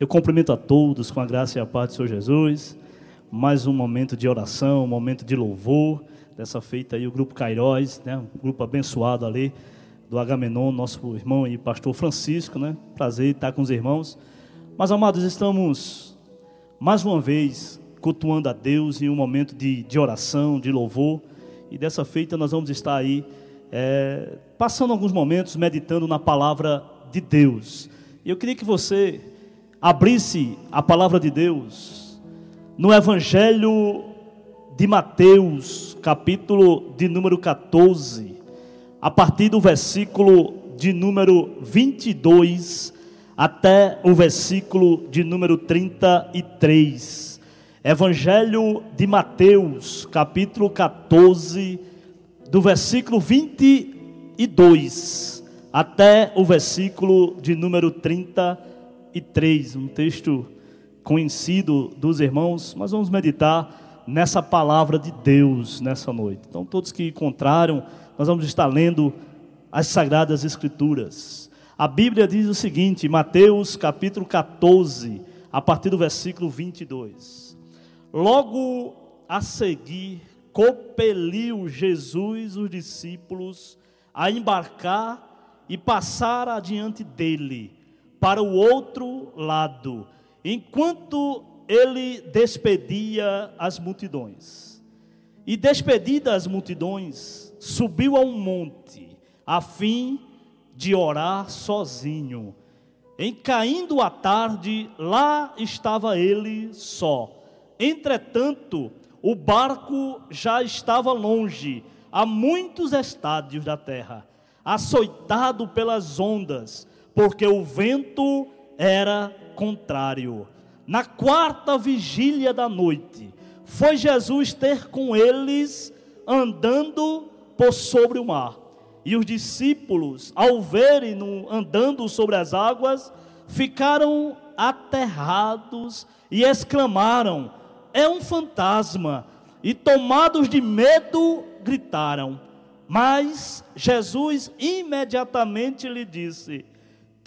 Eu cumprimento a todos com a graça e a paz do Senhor Jesus. Mais um momento de oração, um momento de louvor. Dessa feita aí, o grupo Cairóis, né? um grupo abençoado ali do Agamenon, nosso irmão e pastor Francisco, né? Prazer estar com os irmãos. Mas, amados, estamos mais uma vez cultuando a Deus em um momento de, de oração, de louvor. E dessa feita nós vamos estar aí é, passando alguns momentos meditando na palavra de Deus. E eu queria que você abrisse a palavra de Deus no Evangelho de Mateus, capítulo de número 14, a partir do versículo de número 22 até o versículo de número 33. Evangelho de Mateus, capítulo 14, do versículo 22 até o versículo de número 33 e 3, um texto conhecido dos irmãos, mas vamos meditar nessa palavra de Deus nessa noite. Então, todos que encontraram, nós vamos estar lendo as Sagradas Escrituras. A Bíblia diz o seguinte, Mateus capítulo 14, a partir do versículo 22. Logo a seguir, compeliu Jesus os discípulos a embarcar e passar adiante dele para o outro lado, enquanto ele despedia as multidões. E despedidas as multidões, subiu a um monte, a fim de orar sozinho. Em caindo a tarde, lá estava ele só. Entretanto, o barco já estava longe, a muitos estádios da terra, açoitado pelas ondas, porque o vento era contrário. Na quarta vigília da noite, foi Jesus ter com eles andando por sobre o mar. E os discípulos, ao verem andando sobre as águas, ficaram aterrados e exclamaram: É um fantasma! E tomados de medo, gritaram. Mas Jesus imediatamente lhe disse: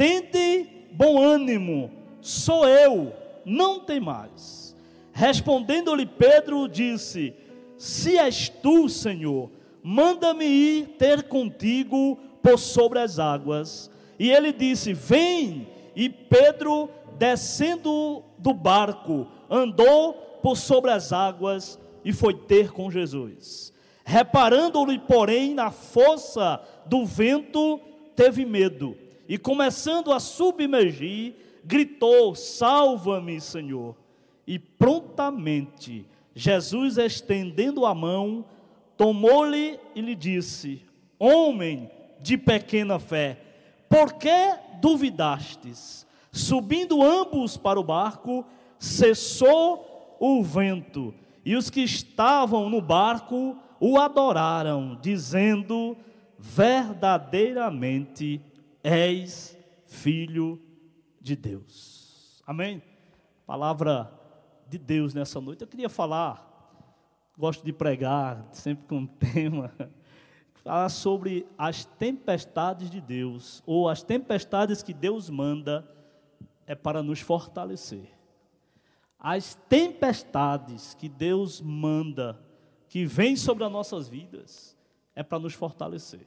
Tende bom ânimo, sou eu, não tem mais. Respondendo-lhe Pedro, disse: Se és tu, Senhor, manda-me ir ter contigo por sobre as águas. E ele disse: Vem. E Pedro, descendo do barco, andou por sobre as águas e foi ter com Jesus. Reparando-lhe, porém, na força do vento, teve medo e começando a submergir, gritou: Salva-me, Senhor. E prontamente, Jesus, estendendo a mão, tomou-lhe e lhe disse: Homem de pequena fé, por que duvidastes? Subindo ambos para o barco, cessou o vento, e os que estavam no barco o adoraram, dizendo: Verdadeiramente és filho de Deus. Amém? Palavra de Deus nessa noite. Eu queria falar, gosto de pregar, sempre com um tema, falar sobre as tempestades de Deus, ou as tempestades que Deus manda, é para nos fortalecer. As tempestades que Deus manda, que vêm sobre as nossas vidas, é para nos fortalecer.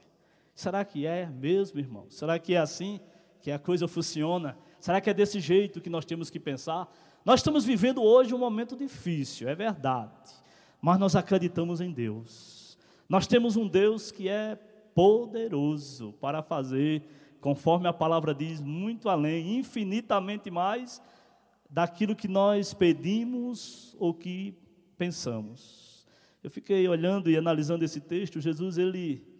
Será que é mesmo, irmão? Será que é assim que a coisa funciona? Será que é desse jeito que nós temos que pensar? Nós estamos vivendo hoje um momento difícil, é verdade, mas nós acreditamos em Deus. Nós temos um Deus que é poderoso para fazer, conforme a palavra diz, muito além, infinitamente mais daquilo que nós pedimos ou que pensamos. Eu fiquei olhando e analisando esse texto, Jesus ele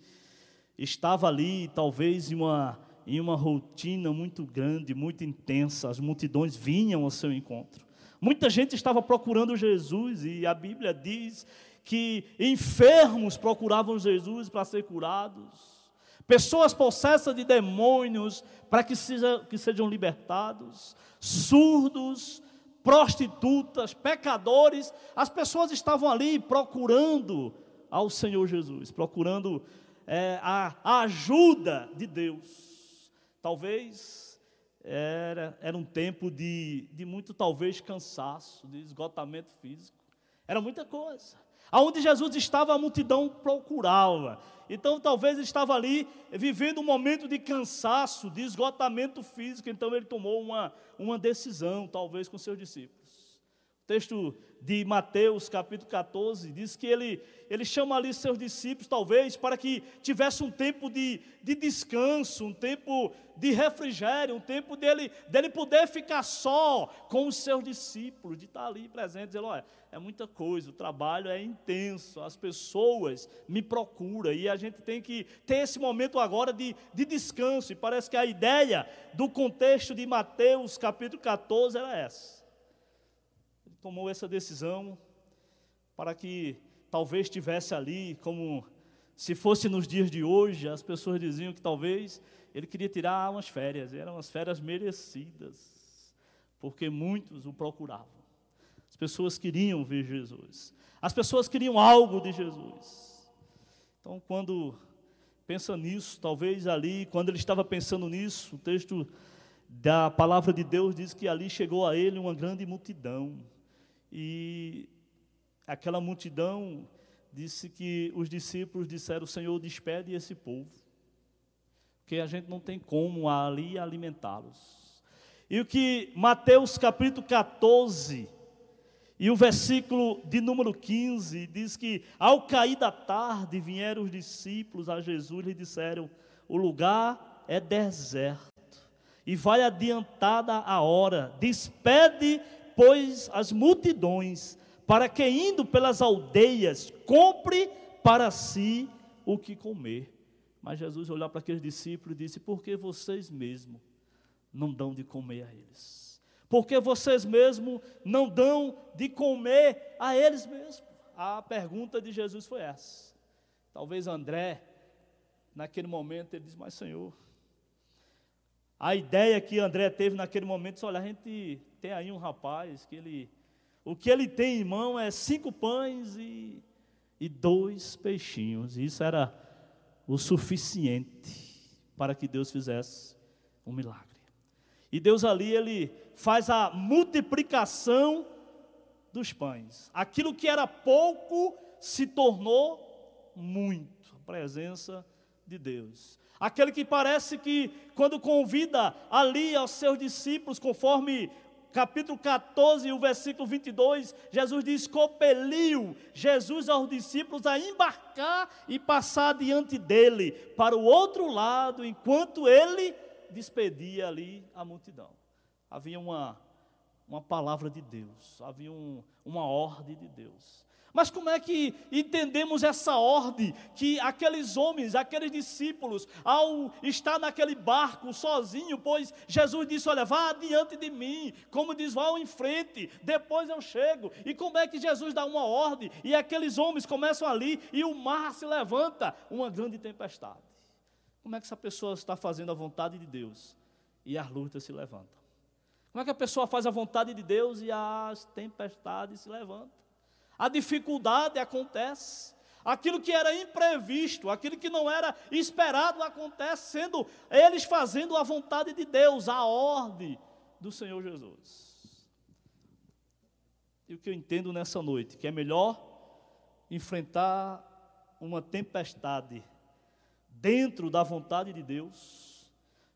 estava ali, talvez em uma, em uma rotina muito grande, muito intensa, as multidões vinham ao seu encontro. Muita gente estava procurando Jesus, e a Bíblia diz que enfermos procuravam Jesus para ser curados, pessoas possessas de demônios para que, seja, que sejam libertados, surdos, prostitutas, pecadores, as pessoas estavam ali procurando ao Senhor Jesus, procurando é, a, a ajuda de Deus. Talvez era, era um tempo de, de muito, talvez, cansaço, de esgotamento físico. Era muita coisa. Aonde Jesus estava, a multidão procurava. Então, talvez estava ali vivendo um momento de cansaço, de esgotamento físico. Então, ele tomou uma, uma decisão, talvez, com seus discípulos texto de Mateus, capítulo 14, diz que ele, ele chama ali seus discípulos, talvez, para que tivesse um tempo de, de descanso, um tempo de refrigério, um tempo dele, dele poder ficar só com os seus discípulos, de estar ali presente, dizendo: olha, é muita coisa, o trabalho é intenso, as pessoas me procuram, e a gente tem que ter esse momento agora de, de descanso, e parece que a ideia do contexto de Mateus, capítulo 14, era essa tomou essa decisão para que talvez estivesse ali, como se fosse nos dias de hoje, as pessoas diziam que talvez ele queria tirar umas férias, eram umas férias merecidas, porque muitos o procuravam. As pessoas queriam ver Jesus, as pessoas queriam algo de Jesus. Então, quando pensa nisso, talvez ali, quando ele estava pensando nisso, o texto da palavra de Deus diz que ali chegou a ele uma grande multidão. E aquela multidão disse que os discípulos disseram: Senhor, despede esse povo, porque a gente não tem como ali alimentá-los. E o que Mateus capítulo 14, e o versículo de número 15 diz que ao cair da tarde vieram os discípulos a Jesus e disseram: O lugar é deserto e vai adiantada a hora, despede pois, as multidões, para que, indo pelas aldeias, compre para si o que comer. Mas Jesus olhou para aqueles discípulos e disse: Por que vocês mesmos não dão de comer a eles? Porque vocês mesmos não dão de comer a eles mesmos? A pergunta de Jesus foi essa. Talvez André, naquele momento, ele disse: Mas Senhor, a ideia que André teve naquele momento, olha, a gente tem aí um rapaz que ele, o que ele tem em mão é cinco pães e, e dois peixinhos. Isso era o suficiente para que Deus fizesse um milagre. E Deus ali, ele faz a multiplicação dos pães. Aquilo que era pouco se tornou muito. A presença de Deus. Aquele que parece que, quando convida ali aos seus discípulos, conforme capítulo 14, o versículo 22, Jesus diz: compeliu Jesus aos discípulos a embarcar e passar diante dele para o outro lado, enquanto ele despedia ali a multidão. Havia uma, uma palavra de Deus, havia um, uma ordem de Deus. Mas como é que entendemos essa ordem que aqueles homens, aqueles discípulos, ao estar naquele barco sozinho, pois Jesus disse: Olha, vá adiante de mim, como diz, vá em frente, depois eu chego. E como é que Jesus dá uma ordem e aqueles homens começam ali e o mar se levanta, uma grande tempestade? Como é que essa pessoa está fazendo a vontade de Deus e as lutas se levantam? Como é que a pessoa faz a vontade de Deus e as tempestades se levantam? A dificuldade acontece. Aquilo que era imprevisto, aquilo que não era esperado acontece, sendo eles fazendo a vontade de Deus, a ordem do Senhor Jesus. E o que eu entendo nessa noite, que é melhor enfrentar uma tempestade dentro da vontade de Deus,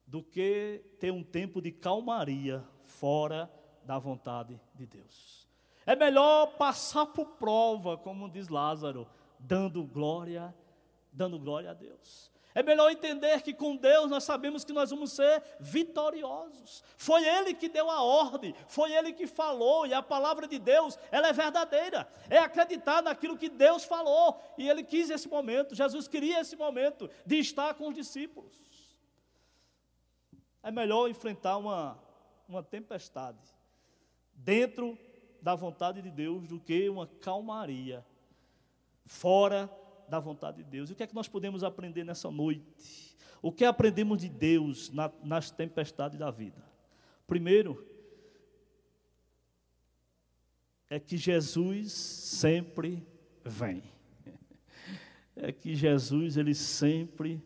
do que ter um tempo de calmaria fora da vontade de Deus. É melhor passar por prova, como diz Lázaro, dando glória, dando glória a Deus. É melhor entender que com Deus nós sabemos que nós vamos ser vitoriosos. Foi Ele que deu a ordem, foi Ele que falou, e a palavra de Deus, ela é verdadeira. É acreditar naquilo que Deus falou, e Ele quis esse momento, Jesus queria esse momento de estar com os discípulos. É melhor enfrentar uma, uma tempestade dentro da vontade de Deus do que uma calmaria fora da vontade de Deus. E o que é que nós podemos aprender nessa noite? O que aprendemos de Deus na, nas tempestades da vida? Primeiro, é que Jesus sempre vem. É que Jesus, ele sempre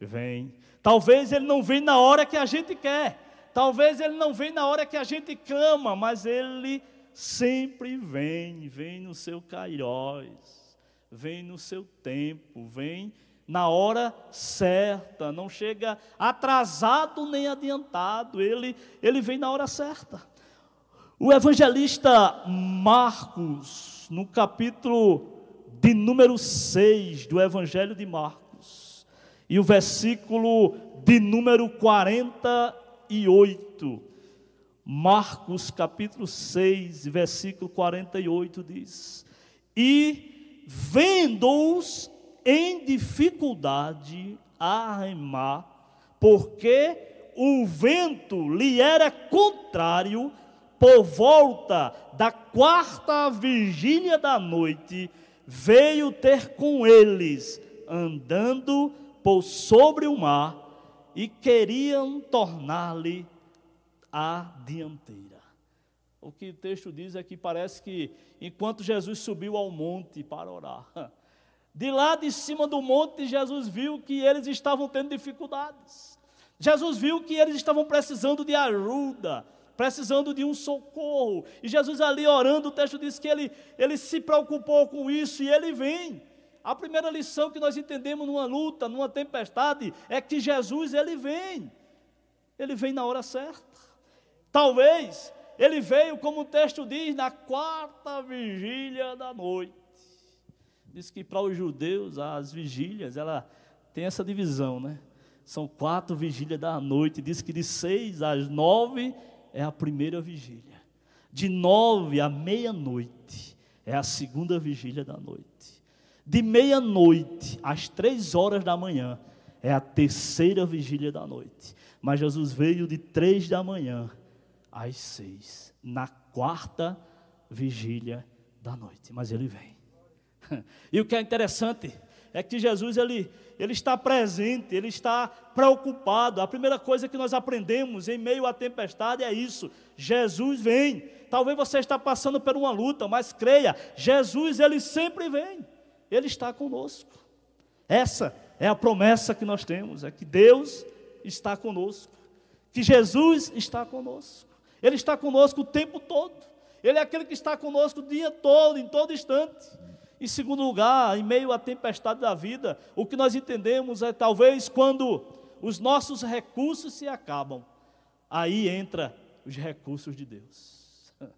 vem. Talvez ele não venha na hora que a gente quer, Talvez ele não vem na hora que a gente clama, mas ele sempre vem, vem no seu kairós, vem no seu tempo, vem na hora certa, não chega atrasado nem adiantado, ele, ele vem na hora certa. O evangelista Marcos, no capítulo de número 6 do Evangelho de Marcos, e o versículo de número 48, Marcos capítulo 6, versículo 48 diz: E vendo-os em dificuldade a remar, porque o vento lhe era contrário, por volta da quarta vigília da noite, veio ter com eles, andando por sobre o mar, e queriam tornar-lhe a dianteira. O que o texto diz é que parece que enquanto Jesus subiu ao monte para orar, de lá de cima do monte, Jesus viu que eles estavam tendo dificuldades. Jesus viu que eles estavam precisando de ajuda, precisando de um socorro. E Jesus ali orando, o texto diz que ele, ele se preocupou com isso e ele vem. A primeira lição que nós entendemos numa luta, numa tempestade, é que Jesus ele vem. Ele vem na hora certa. Talvez ele veio, como o texto diz, na quarta vigília da noite. Diz que para os judeus as vigílias, ela tem essa divisão, né? São quatro vigílias da noite. Diz que de seis às nove é a primeira vigília. De nove à meia-noite é a segunda vigília da noite. De meia-noite às três horas da manhã é a terceira vigília da noite. Mas Jesus veio de três da manhã às seis, na quarta vigília da noite. Mas ele vem. E o que é interessante é que Jesus ele, ele está presente, ele está preocupado. A primeira coisa que nós aprendemos em meio à tempestade é isso: Jesus vem. Talvez você está passando por uma luta, mas creia, Jesus ele sempre vem. Ele está conosco. Essa é a promessa que nós temos, é que Deus está conosco, que Jesus está conosco. Ele está conosco o tempo todo. Ele é aquele que está conosco o dia todo, em todo instante. Em segundo lugar, em meio à tempestade da vida, o que nós entendemos é talvez quando os nossos recursos se acabam, aí entra os recursos de Deus.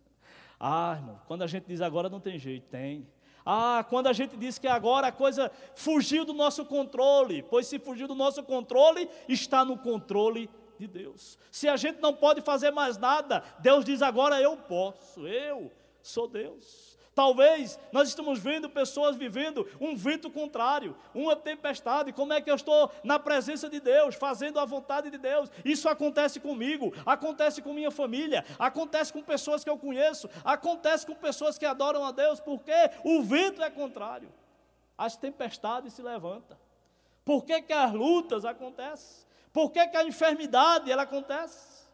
Ah, irmão, quando a gente diz agora não tem jeito, tem. Ah, quando a gente diz que agora a coisa fugiu do nosso controle, pois se fugiu do nosso controle, está no controle de Deus. Se a gente não pode fazer mais nada, Deus diz agora eu posso, eu sou Deus. Talvez nós estamos vendo pessoas vivendo um vento contrário, uma tempestade. Como é que eu estou na presença de Deus, fazendo a vontade de Deus? Isso acontece comigo, acontece com minha família, acontece com pessoas que eu conheço, acontece com pessoas que adoram a Deus, porque o vento é contrário. As tempestades se levantam. Por que, que as lutas acontecem? Por que, que a enfermidade ela acontece?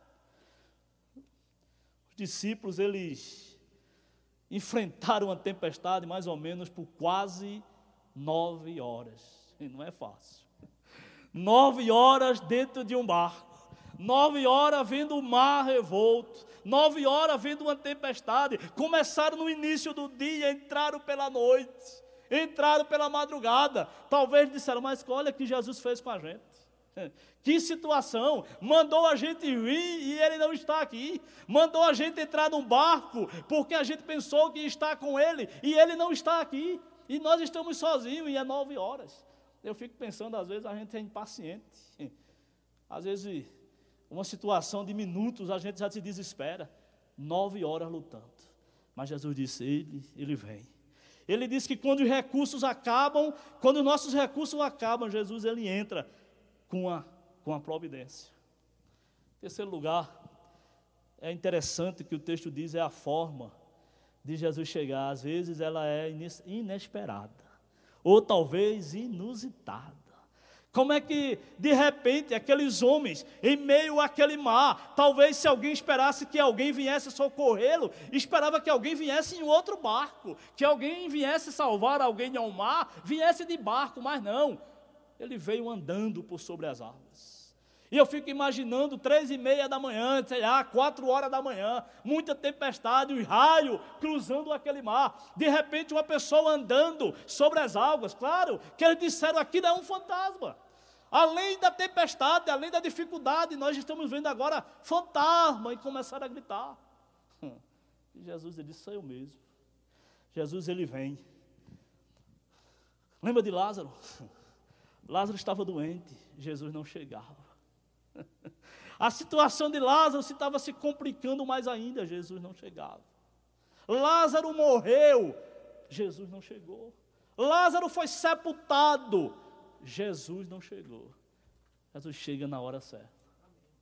Os discípulos, eles enfrentaram a tempestade mais ou menos por quase nove horas. E não é fácil. Nove horas dentro de um barco. Nove horas vendo o mar revolto. Nove horas vendo uma tempestade. Começaram no início do dia, entraram pela noite. Entraram pela madrugada. Talvez disseram, mas olha o que Jesus fez com a gente. Que situação! Mandou a gente vir e ele não está aqui. Mandou a gente entrar num barco porque a gente pensou que está com ele e ele não está aqui. E nós estamos sozinhos e é nove horas. Eu fico pensando, às vezes a gente é impaciente. Às vezes, uma situação de minutos a gente já se desespera. Nove horas lutando. Mas Jesus disse: Ele, ele vem. Ele disse que quando os recursos acabam, quando os nossos recursos acabam, Jesus ele entra com a com a providência. Em terceiro lugar, é interessante que o texto diz é a forma de Jesus chegar. Às vezes ela é inesperada, ou talvez inusitada. Como é que, de repente, aqueles homens, em meio àquele mar, talvez se alguém esperasse que alguém viesse socorrê-lo, esperava que alguém viesse em outro barco, que alguém viesse salvar alguém ao mar, viesse de barco, mas não. Ele veio andando por sobre as águas. E eu fico imaginando três e meia da manhã, sei lá, quatro horas da manhã, muita tempestade, um raio cruzando aquele mar. De repente, uma pessoa andando sobre as águas. Claro que eles disseram aqui não é um fantasma. Além da tempestade, além da dificuldade, nós estamos vendo agora fantasma e começaram a gritar. E Jesus ele disse: sou eu mesmo. Jesus ele vem. Lembra de Lázaro? Lázaro estava doente, Jesus não chegava. A situação de Lázaro se estava se complicando mais ainda, Jesus não chegava. Lázaro morreu, Jesus não chegou. Lázaro foi sepultado, Jesus não chegou. Jesus chega na hora certa.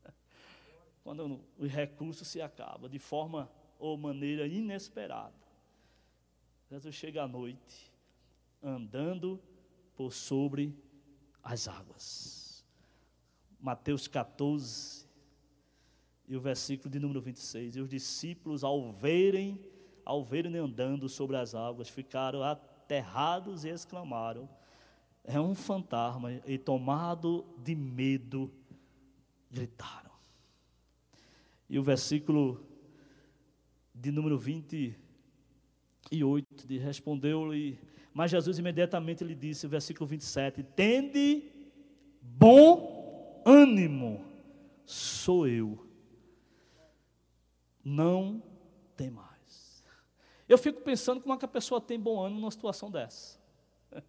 Quando o recurso se acaba de forma ou maneira inesperada. Jesus chega à noite, andando por sobre as águas. Mateus 14, e o versículo de número 26. E os discípulos, ao verem, ao verem andando sobre as águas, ficaram aterrados e exclamaram: É um fantasma. E tomado de medo, gritaram. E o versículo de número 28, de respondeu-lhe, mas Jesus imediatamente lhe disse, versículo 27, tende bom ânimo, sou eu, não tem mais. Eu fico pensando como é que a pessoa tem bom ânimo numa situação dessa.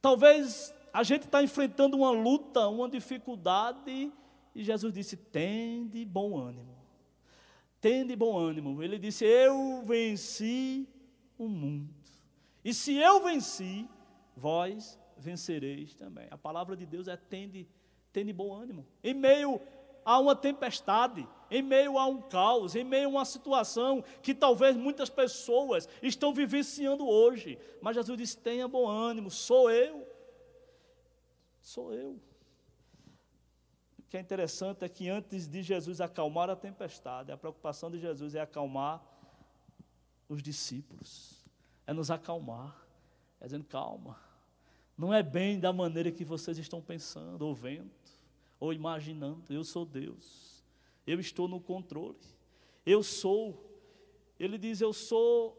Talvez a gente está enfrentando uma luta, uma dificuldade, e Jesus disse: tende bom ânimo. Tende bom ânimo. Ele disse: Eu venci o mundo. E se eu venci, vós vencereis também. A palavra de Deus é tende, tende bom ânimo. Em meio a uma tempestade, em meio a um caos, em meio a uma situação que talvez muitas pessoas estão vivenciando hoje. Mas Jesus disse: tenha bom ânimo, sou eu. Sou eu que é interessante é que antes de Jesus acalmar a tempestade, a preocupação de Jesus é acalmar os discípulos, é nos acalmar, é dizendo: calma, não é bem da maneira que vocês estão pensando, ou vendo, ou imaginando. Eu sou Deus, eu estou no controle, eu sou. Ele diz: Eu sou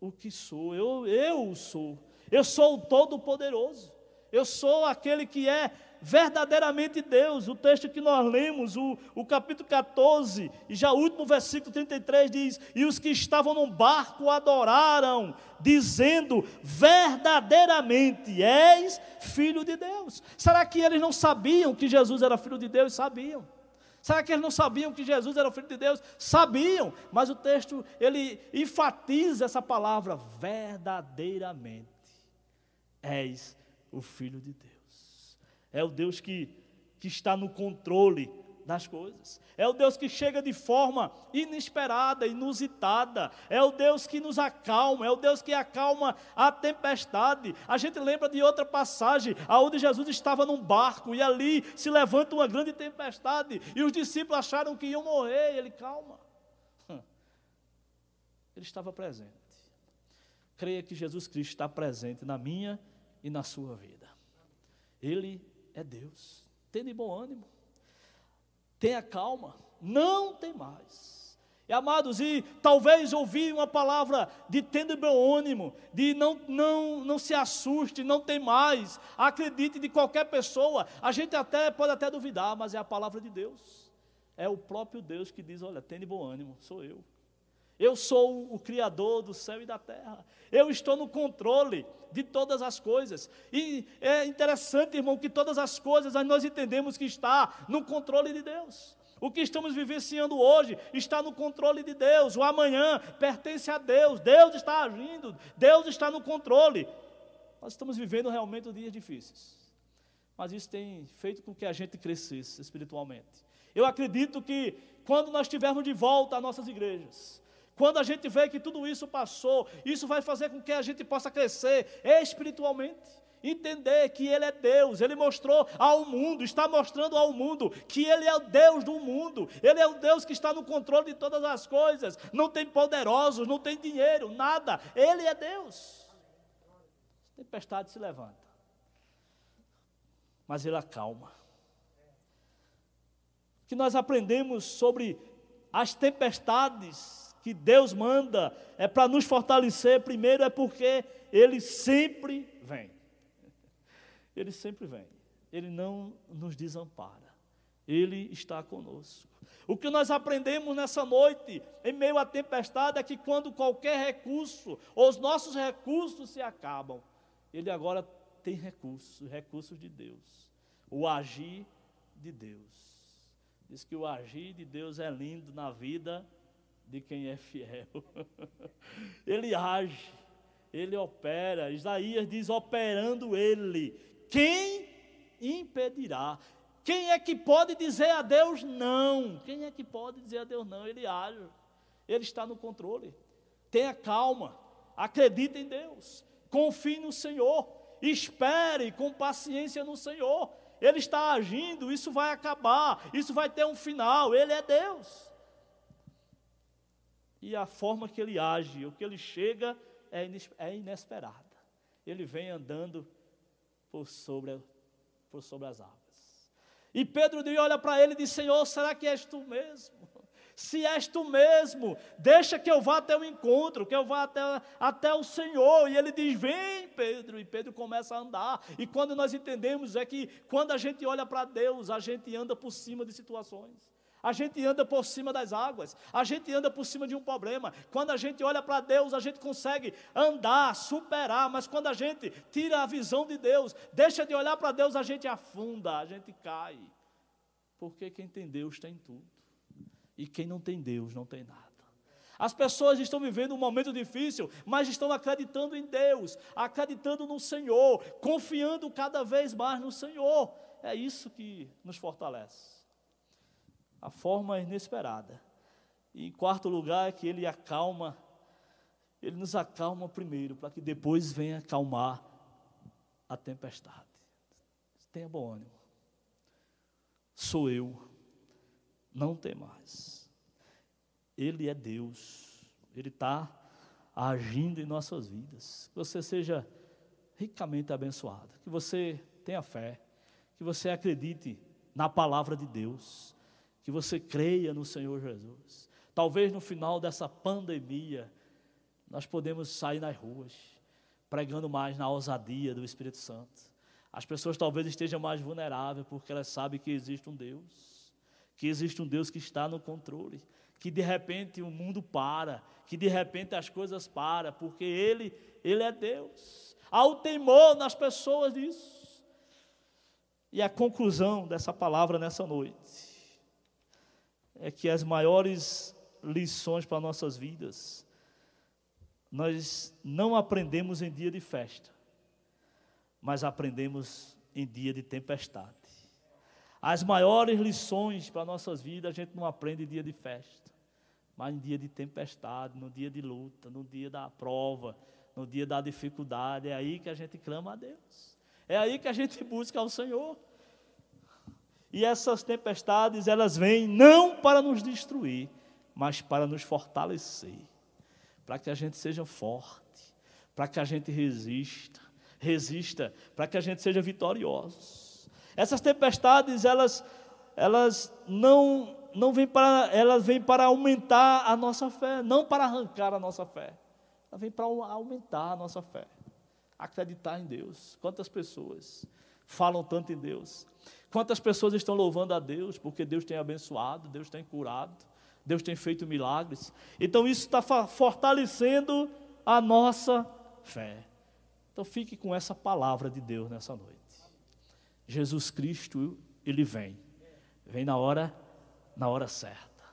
o que sou, eu, eu sou, eu sou o Todo-Poderoso, eu sou aquele que é verdadeiramente Deus. O texto que nós lemos, o, o capítulo 14, e já o último versículo 33 diz: E os que estavam no barco adoraram, dizendo: Verdadeiramente és filho de Deus. Será que eles não sabiam que Jesus era filho de Deus? Sabiam. Será que eles não sabiam que Jesus era o filho de Deus? Sabiam, mas o texto ele enfatiza essa palavra verdadeiramente. És o filho de Deus. É o Deus que, que está no controle das coisas. É o Deus que chega de forma inesperada, inusitada. É o Deus que nos acalma, é o Deus que acalma a tempestade. A gente lembra de outra passagem, aonde Jesus estava num barco e ali se levanta uma grande tempestade e os discípulos acharam que iam morrer. E ele calma. Hum. Ele estava presente. Creia que Jesus Cristo está presente na minha e na sua vida. Ele é Deus. Tenha bom ânimo. Tenha calma. Não tem mais. E amados, e talvez ouvir uma palavra de tendo bom ânimo, de não, não, não se assuste, não tem mais, acredite de qualquer pessoa, a gente até pode até duvidar, mas é a palavra de Deus. É o próprio Deus que diz: olha, tenha bom ânimo, sou eu. Eu sou o Criador do céu e da terra. Eu estou no controle de todas as coisas. E é interessante, irmão, que todas as coisas nós entendemos que está no controle de Deus. O que estamos vivenciando hoje está no controle de Deus. O amanhã pertence a Deus. Deus está agindo. Deus está no controle. Nós estamos vivendo realmente dias difíceis. Mas isso tem feito com que a gente crescesse espiritualmente. Eu acredito que quando nós estivermos de volta às nossas igrejas, quando a gente vê que tudo isso passou, isso vai fazer com que a gente possa crescer espiritualmente. Entender que Ele é Deus, Ele mostrou ao mundo, está mostrando ao mundo que Ele é o Deus do mundo, Ele é o Deus que está no controle de todas as coisas, não tem poderosos, não tem dinheiro, nada, Ele é Deus. Tempestade se levanta, mas Ele acalma. que nós aprendemos sobre as tempestades que Deus manda, é para nos fortalecer, primeiro é porque Ele sempre vem. Ele sempre vem. Ele não nos desampara. Ele está conosco. O que nós aprendemos nessa noite, em meio à tempestade, é que quando qualquer recurso, ou os nossos recursos se acabam, Ele agora tem recursos, recursos de Deus. O agir de Deus. Diz que o agir de Deus é lindo na vida de quem é fiel. ele age, ele opera. Isaías diz: operando ele. Quem impedirá? Quem é que pode dizer a Deus não? Quem é que pode dizer a Deus não? Ele age, ele está no controle. Tenha calma, acredite em Deus, confie no Senhor, espere com paciência no Senhor. Ele está agindo, isso vai acabar, isso vai ter um final, Ele é Deus. E a forma que ele age, o que ele chega, é, é inesperada. Ele vem andando por sobre, por sobre as águas. E Pedro olha para ele e diz: Senhor, será que és tu mesmo? Se és tu mesmo, deixa que eu vá até o encontro, que eu vá até, até o Senhor. E ele diz: Vem, Pedro. E Pedro começa a andar. E quando nós entendemos é que quando a gente olha para Deus, a gente anda por cima de situações. A gente anda por cima das águas, a gente anda por cima de um problema. Quando a gente olha para Deus, a gente consegue andar, superar, mas quando a gente tira a visão de Deus, deixa de olhar para Deus, a gente afunda, a gente cai. Porque quem tem Deus tem tudo. E quem não tem Deus não tem nada. As pessoas estão vivendo um momento difícil, mas estão acreditando em Deus, acreditando no Senhor, confiando cada vez mais no Senhor. É isso que nos fortalece. A forma inesperada. E em quarto lugar é que ele acalma, ele nos acalma primeiro, para que depois venha acalmar a tempestade. Tenha bom ânimo. Sou eu não tem mais. Ele é Deus, Ele está agindo em nossas vidas. Que você seja ricamente abençoado, que você tenha fé, que você acredite na palavra de Deus, que você creia no Senhor Jesus. Talvez no final dessa pandemia, nós podemos sair nas ruas, pregando mais na ousadia do Espírito Santo. As pessoas talvez estejam mais vulneráveis porque elas sabem que existe um Deus que existe um Deus que está no controle, que de repente o mundo para, que de repente as coisas param, porque Ele, Ele é Deus. Há o temor nas pessoas disso. E a conclusão dessa palavra nessa noite é que as maiores lições para nossas vidas nós não aprendemos em dia de festa, mas aprendemos em dia de tempestade. As maiores lições para nossas vidas a gente não aprende em dia de festa, mas em dia de tempestade, no dia de luta, no dia da prova, no dia da dificuldade. É aí que a gente clama a Deus. É aí que a gente busca ao Senhor. E essas tempestades, elas vêm não para nos destruir, mas para nos fortalecer, para que a gente seja forte, para que a gente resista, resista, para que a gente seja vitorioso. Essas tempestades, elas, elas não, não vêm para, elas vêm para aumentar a nossa fé, não para arrancar a nossa fé. Elas vêm para aumentar a nossa fé. Acreditar em Deus. Quantas pessoas falam tanto em Deus? Quantas pessoas estão louvando a Deus porque Deus tem abençoado, Deus tem curado, Deus tem feito milagres. Então isso está fortalecendo a nossa fé. Então fique com essa palavra de Deus nessa noite. Jesus Cristo, ele vem. Vem na hora, na hora certa,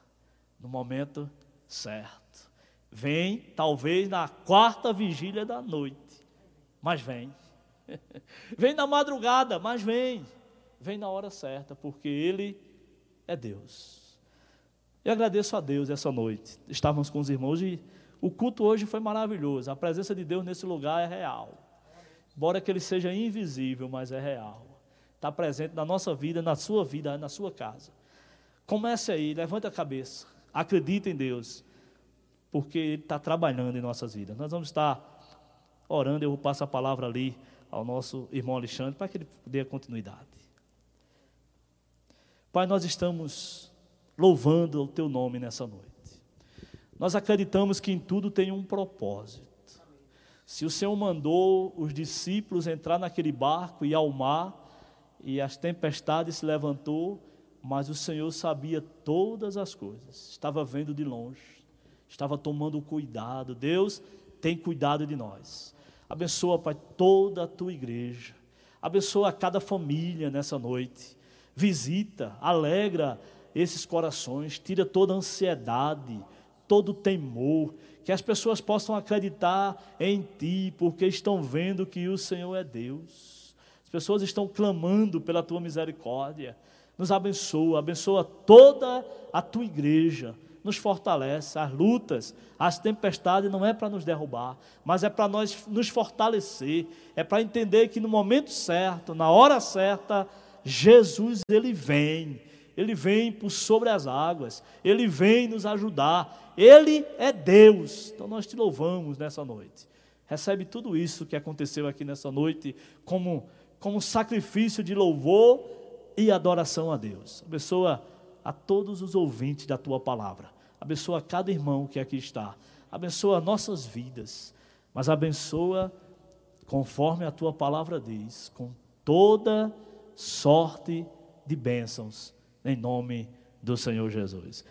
no momento certo. Vem, talvez, na quarta vigília da noite, mas vem. vem na madrugada, mas vem. Vem na hora certa, porque Ele é Deus. Eu agradeço a Deus essa noite. Estávamos com os irmãos e o culto hoje foi maravilhoso. A presença de Deus nesse lugar é real. Embora que ele seja invisível, mas é real está presente na nossa vida, na sua vida, na sua casa. Comece aí, levante a cabeça, acredite em Deus, porque Ele está trabalhando em nossas vidas. Nós vamos estar orando, eu passar a palavra ali ao nosso irmão Alexandre para que ele dê continuidade. Pai, nós estamos louvando o teu nome nessa noite. Nós acreditamos que em tudo tem um propósito. Se o Senhor mandou os discípulos entrar naquele barco e ao mar, e as tempestades se levantou, mas o Senhor sabia todas as coisas, estava vendo de longe, estava tomando cuidado. Deus tem cuidado de nós. Abençoa, Pai, toda a tua igreja. Abençoa cada família nessa noite. Visita, alegra esses corações, tira toda ansiedade, todo temor, que as pessoas possam acreditar em Ti, porque estão vendo que o Senhor é Deus. As pessoas estão clamando pela Tua misericórdia. Nos abençoa, abençoa toda a Tua igreja, nos fortalece. As lutas, as tempestades não é para nos derrubar, mas é para nós nos fortalecer, é para entender que no momento certo, na hora certa, Jesus ele vem ele vem por sobre as águas, Ele vem nos ajudar, Ele é Deus. Então nós te louvamos nessa noite. Recebe tudo isso que aconteceu aqui nessa noite como, como sacrifício de louvor e adoração a Deus. Abençoa a todos os ouvintes da tua palavra. Abençoa cada irmão que aqui está. Abençoa nossas vidas. Mas abençoa conforme a tua palavra diz, com toda sorte de bênçãos em nome do Senhor Jesus.